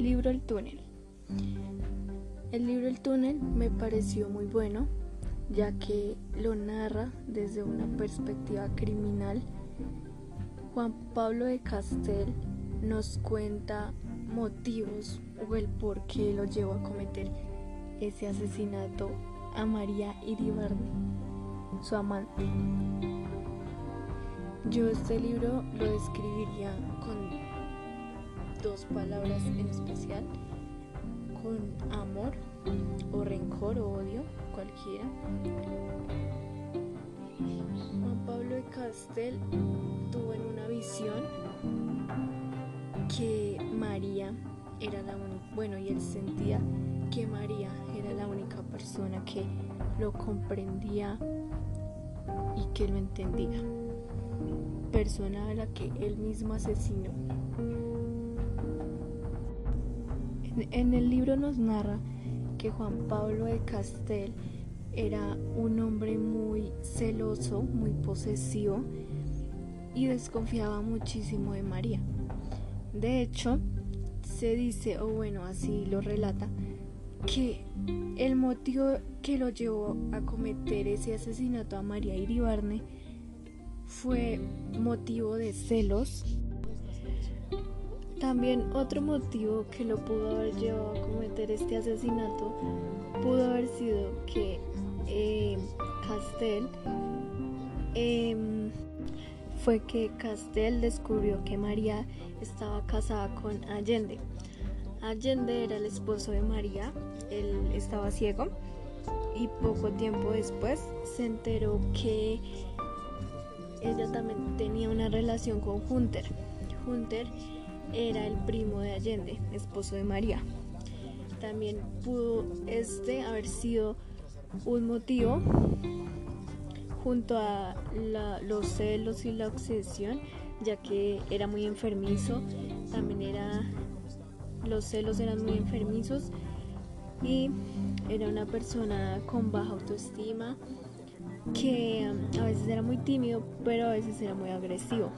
Libro El túnel. El libro El túnel me pareció muy bueno ya que lo narra desde una perspectiva criminal. Juan Pablo de Castel nos cuenta motivos o el por qué lo llevó a cometer ese asesinato a María Iribarne, su amante. Yo este libro lo describiría con dos palabras en especial, con amor o rencor o odio, cualquiera. Juan Pablo de Castel tuvo en una visión que María era la única, bueno, y él sentía que María era la única persona que lo comprendía y que lo entendía. Persona a la que él mismo asesinó. En, el libro nos narra que Juan Pablo de Castel era un hombre muy celoso, muy posesivo y desconfiaba muchísimo de María. De hecho, se dice, o bueno, así lo relata, que el motivo que lo llevó a cometer ese asesinato a María Iribarne fue motivo de celos. También otro motivo que lo pudo haber llevado a cometer este asesinato pudo haber sido que eh, Castel em, fue que Castel descubrió que María estaba casada con Allende. Allende era el esposo de María, él estaba ciego y poco tiempo después se enteró que ella también tenía una relación con Hunter. Hunter era el primo de Allende, esposo de María. También pudo este haber sido un motivo junto a los celos y la obsesión, ya que era muy enfermizo, también era los celos eran muy enfermizos y era una persona con baja autoestima que um, a veces era muy tímido, pero a veces era muy agresivo.